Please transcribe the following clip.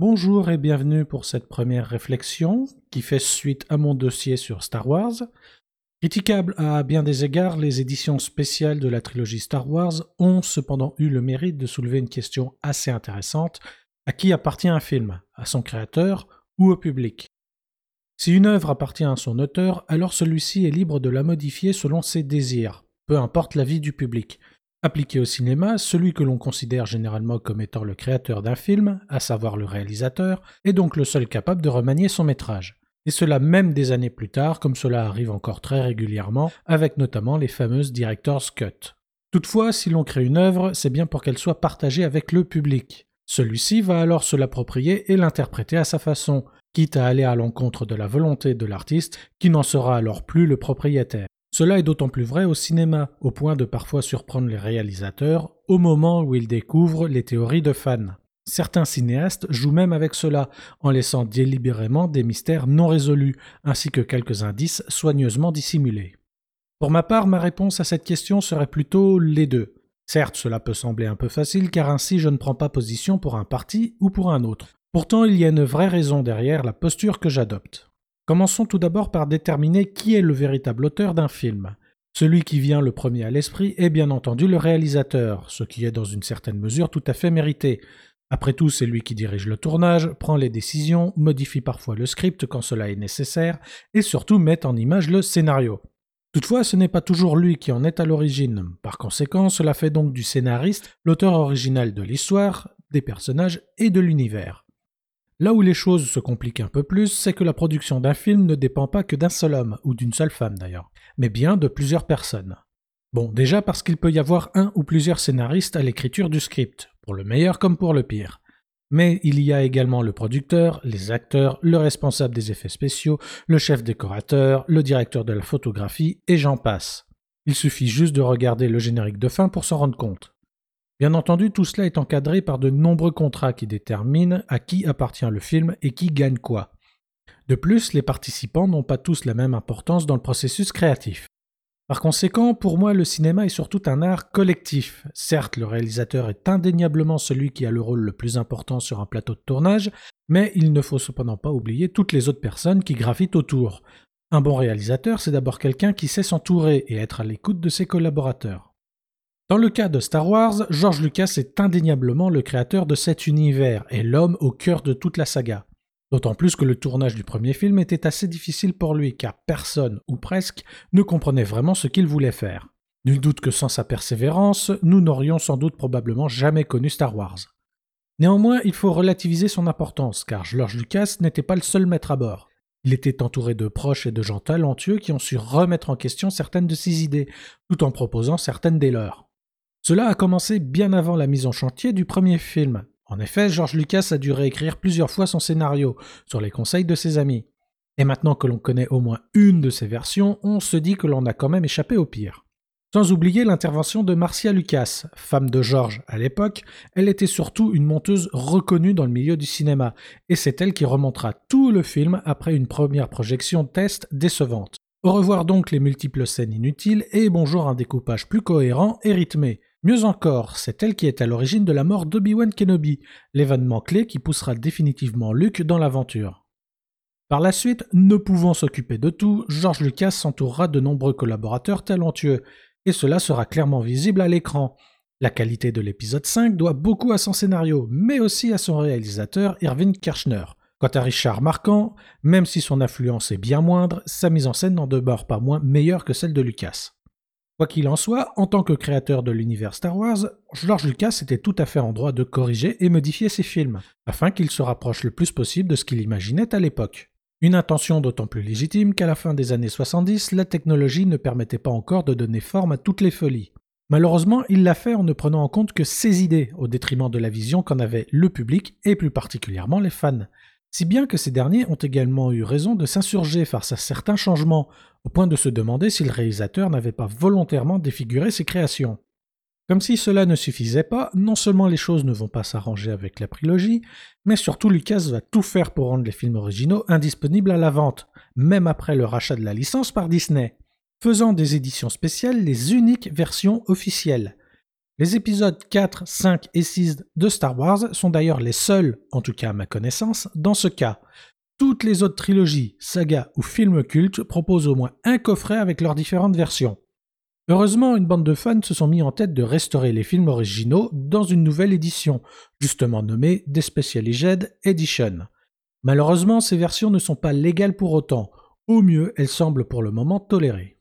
Bonjour et bienvenue pour cette première réflexion qui fait suite à mon dossier sur Star Wars. Critiquables à bien des égards, les éditions spéciales de la trilogie Star Wars ont cependant eu le mérite de soulever une question assez intéressante. À qui appartient un film? À son créateur ou au public? Si une œuvre appartient à son auteur, alors celui-ci est libre de la modifier selon ses désirs, peu importe l'avis du public. Appliqué au cinéma, celui que l'on considère généralement comme étant le créateur d'un film, à savoir le réalisateur, est donc le seul capable de remanier son métrage. Et cela même des années plus tard, comme cela arrive encore très régulièrement, avec notamment les fameuses Director's Cut. Toutefois, si l'on crée une œuvre, c'est bien pour qu'elle soit partagée avec le public. Celui-ci va alors se l'approprier et l'interpréter à sa façon, quitte à aller à l'encontre de la volonté de l'artiste, qui n'en sera alors plus le propriétaire. Cela est d'autant plus vrai au cinéma, au point de parfois surprendre les réalisateurs au moment où ils découvrent les théories de fans. Certains cinéastes jouent même avec cela, en laissant délibérément des mystères non résolus, ainsi que quelques indices soigneusement dissimulés. Pour ma part, ma réponse à cette question serait plutôt les deux. Certes, cela peut sembler un peu facile, car ainsi je ne prends pas position pour un parti ou pour un autre. Pourtant, il y a une vraie raison derrière la posture que j'adopte. Commençons tout d'abord par déterminer qui est le véritable auteur d'un film. Celui qui vient le premier à l'esprit est bien entendu le réalisateur, ce qui est dans une certaine mesure tout à fait mérité. Après tout, c'est lui qui dirige le tournage, prend les décisions, modifie parfois le script quand cela est nécessaire, et surtout met en image le scénario. Toutefois, ce n'est pas toujours lui qui en est à l'origine. Par conséquent, cela fait donc du scénariste l'auteur original de l'histoire, des personnages et de l'univers. Là où les choses se compliquent un peu plus, c'est que la production d'un film ne dépend pas que d'un seul homme, ou d'une seule femme d'ailleurs, mais bien de plusieurs personnes. Bon, déjà parce qu'il peut y avoir un ou plusieurs scénaristes à l'écriture du script, pour le meilleur comme pour le pire. Mais il y a également le producteur, les acteurs, le responsable des effets spéciaux, le chef décorateur, le directeur de la photographie, et j'en passe. Il suffit juste de regarder le générique de fin pour s'en rendre compte. Bien entendu, tout cela est encadré par de nombreux contrats qui déterminent à qui appartient le film et qui gagne quoi. De plus, les participants n'ont pas tous la même importance dans le processus créatif. Par conséquent, pour moi, le cinéma est surtout un art collectif. Certes, le réalisateur est indéniablement celui qui a le rôle le plus important sur un plateau de tournage, mais il ne faut cependant pas oublier toutes les autres personnes qui gravitent autour. Un bon réalisateur, c'est d'abord quelqu'un qui sait s'entourer et être à l'écoute de ses collaborateurs. Dans le cas de Star Wars, George Lucas est indéniablement le créateur de cet univers et l'homme au cœur de toute la saga. D'autant plus que le tournage du premier film était assez difficile pour lui car personne, ou presque, ne comprenait vraiment ce qu'il voulait faire. Nul doute que sans sa persévérance, nous n'aurions sans doute probablement jamais connu Star Wars. Néanmoins, il faut relativiser son importance, car George Lucas n'était pas le seul maître à bord. Il était entouré de proches et de gens talentueux qui ont su remettre en question certaines de ses idées, tout en proposant certaines des leurs. Cela a commencé bien avant la mise en chantier du premier film. En effet, George Lucas a dû réécrire plusieurs fois son scénario, sur les conseils de ses amis. Et maintenant que l'on connaît au moins une de ces versions, on se dit que l'on a quand même échappé au pire. Sans oublier l'intervention de Marcia Lucas, femme de George à l'époque, elle était surtout une monteuse reconnue dans le milieu du cinéma, et c'est elle qui remontera tout le film après une première projection test décevante. Au revoir donc les multiples scènes inutiles et bonjour un découpage plus cohérent et rythmé. Mieux encore, c'est elle qui est à l'origine de la mort d'Obi-Wan Kenobi, l'événement clé qui poussera définitivement Luke dans l'aventure. Par la suite, ne pouvant s'occuper de tout, George Lucas s'entourera de nombreux collaborateurs talentueux, et cela sera clairement visible à l'écran. La qualité de l'épisode 5 doit beaucoup à son scénario, mais aussi à son réalisateur Irving Kirchner. Quant à Richard Marquand, même si son influence est bien moindre, sa mise en scène n'en demeure pas moins meilleure que celle de Lucas. Quoi qu'il en soit, en tant que créateur de l'univers Star Wars, George Lucas était tout à fait en droit de corriger et modifier ses films, afin qu'il se rapproche le plus possible de ce qu'il imaginait à l'époque. Une intention d'autant plus légitime qu'à la fin des années 70, la technologie ne permettait pas encore de donner forme à toutes les folies. Malheureusement, il l'a fait en ne prenant en compte que ses idées, au détriment de la vision qu'en avait le public et plus particulièrement les fans si bien que ces derniers ont également eu raison de s'insurger face à certains changements, au point de se demander si le réalisateur n'avait pas volontairement défiguré ses créations. Comme si cela ne suffisait pas, non seulement les choses ne vont pas s'arranger avec la prélogie, mais surtout Lucas va tout faire pour rendre les films originaux indisponibles à la vente, même après le rachat de la licence par Disney, faisant des éditions spéciales les uniques versions officielles. Les épisodes 4, 5 et 6 de Star Wars sont d'ailleurs les seuls, en tout cas à ma connaissance, dans ce cas. Toutes les autres trilogies, sagas ou films cultes proposent au moins un coffret avec leurs différentes versions. Heureusement, une bande de fans se sont mis en tête de restaurer les films originaux dans une nouvelle édition, justement nommée Despecialized Edition. Malheureusement, ces versions ne sont pas légales pour autant. Au mieux, elles semblent pour le moment tolérées.